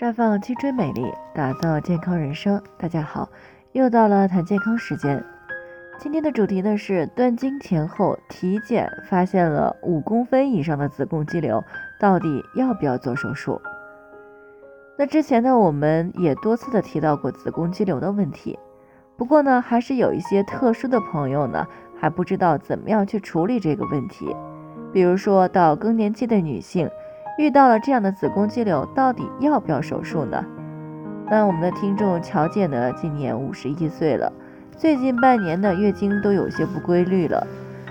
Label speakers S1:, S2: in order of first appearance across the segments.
S1: 绽放青春美丽，打造健康人生。大家好，又到了谈健康时间。今天的主题呢是断经前后体检发现了五公分以上的子宫肌瘤，到底要不要做手术？那之前呢我们也多次的提到过子宫肌瘤的问题，不过呢还是有一些特殊的朋友呢还不知道怎么样去处理这个问题，比如说到更年期的女性。遇到了这样的子宫肌瘤，到底要不要手术呢？那我们的听众乔姐呢，今年五十一岁了，最近半年的月经都有些不规律了，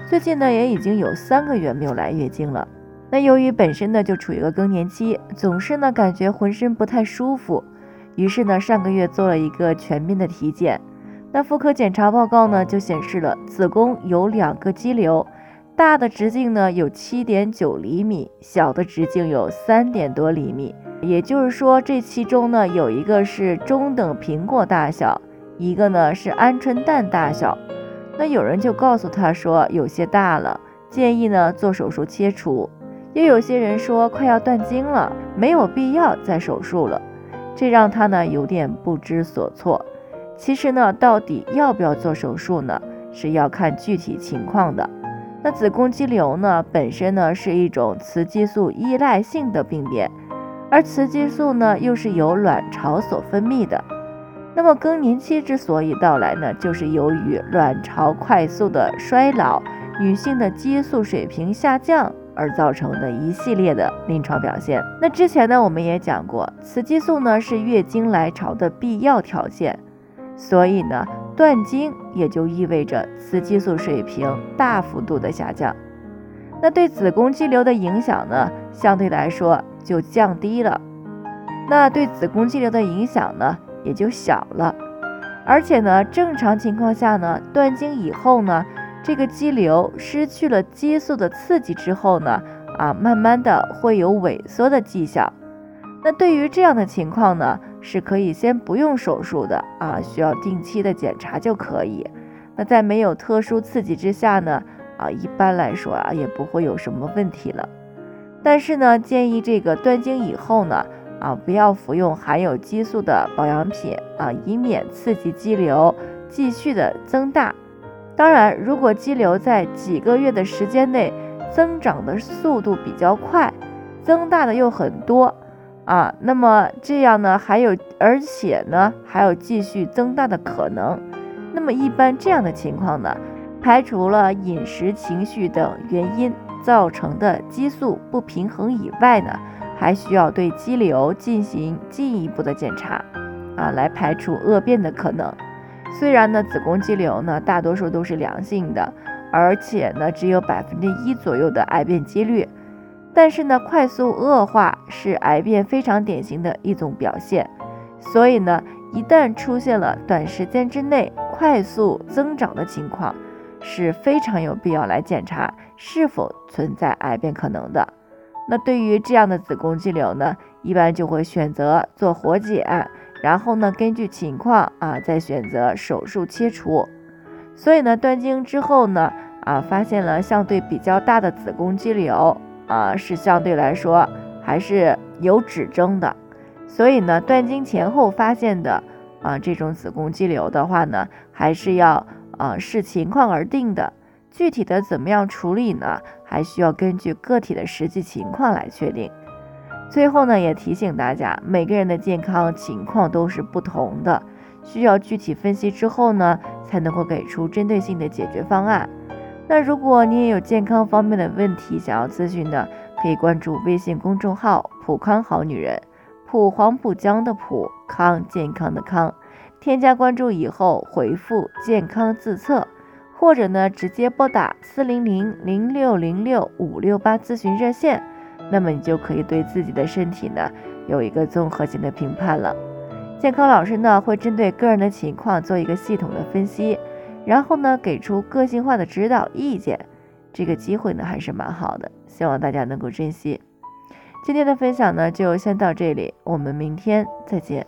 S1: 最近呢也已经有三个月没有来月经了。那由于本身呢就处于一个更年期，总是呢感觉浑身不太舒服，于是呢上个月做了一个全面的体检，那妇科检查报告呢就显示了子宫有两个肌瘤。大的直径呢有七点九厘米，小的直径有三点多厘米。也就是说，这其中呢有一个是中等苹果大小，一个呢是鹌鹑蛋大小。那有人就告诉他说有些大了，建议呢做手术切除。又有些人说快要断经了，没有必要再手术了。这让他呢有点不知所措。其实呢，到底要不要做手术呢，是要看具体情况的。那子宫肌瘤呢，本身呢是一种雌激素依赖性的病变，而雌激素呢又是由卵巢所分泌的。那么更年期之所以到来呢，就是由于卵巢快速的衰老，女性的激素水平下降而造成的一系列的临床表现。那之前呢，我们也讲过，雌激素呢是月经来潮的必要条件，所以呢。断经也就意味着雌激素水平大幅度的下降，那对子宫肌瘤的影响呢，相对来说就降低了，那对子宫肌瘤的影响呢也就小了，而且呢，正常情况下呢，断经以后呢，这个肌瘤失去了激素的刺激之后呢，啊，慢慢的会有萎缩的迹象，那对于这样的情况呢。是可以先不用手术的啊，需要定期的检查就可以。那在没有特殊刺激之下呢，啊，一般来说啊也不会有什么问题了。但是呢，建议这个断经以后呢，啊，不要服用含有激素的保养品啊，以免刺激肌瘤继续的增大。当然，如果肌瘤在几个月的时间内增长的速度比较快，增大的又很多。啊，那么这样呢，还有，而且呢，还有继续增大的可能。那么一般这样的情况呢，排除了饮食、情绪等原因造成的激素不平衡以外呢，还需要对肌瘤进行进一步的检查，啊，来排除恶变的可能。虽然呢，子宫肌瘤呢，大多数都是良性的，而且呢，只有百分之一左右的癌变几率。但是呢，快速恶化是癌变非常典型的一种表现，所以呢，一旦出现了短时间之内快速增长的情况，是非常有必要来检查是否存在癌变可能的。那对于这样的子宫肌瘤呢，一般就会选择做活检，然后呢，根据情况啊，再选择手术切除。所以呢，断经之后呢，啊，发现了相对比较大的子宫肌瘤。啊，是相对来说还是有指征的，所以呢，断经前后发现的啊这种子宫肌瘤的话呢，还是要啊视情况而定的。具体的怎么样处理呢？还需要根据个体的实际情况来确定。最后呢，也提醒大家，每个人的健康情况都是不同的，需要具体分析之后呢，才能够给出针对性的解决方案。那如果你也有健康方面的问题想要咨询的，可以关注微信公众号“普康好女人”，普黄浦江的普康健康的康，添加关注以后回复“健康自测”，或者呢直接拨打四零零零六零六五六八咨询热线，那么你就可以对自己的身体呢有一个综合性的评判了。健康老师呢会针对个人的情况做一个系统的分析。然后呢，给出个性化的指导意见，这个机会呢还是蛮好的，希望大家能够珍惜。今天的分享呢就先到这里，我们明天再见。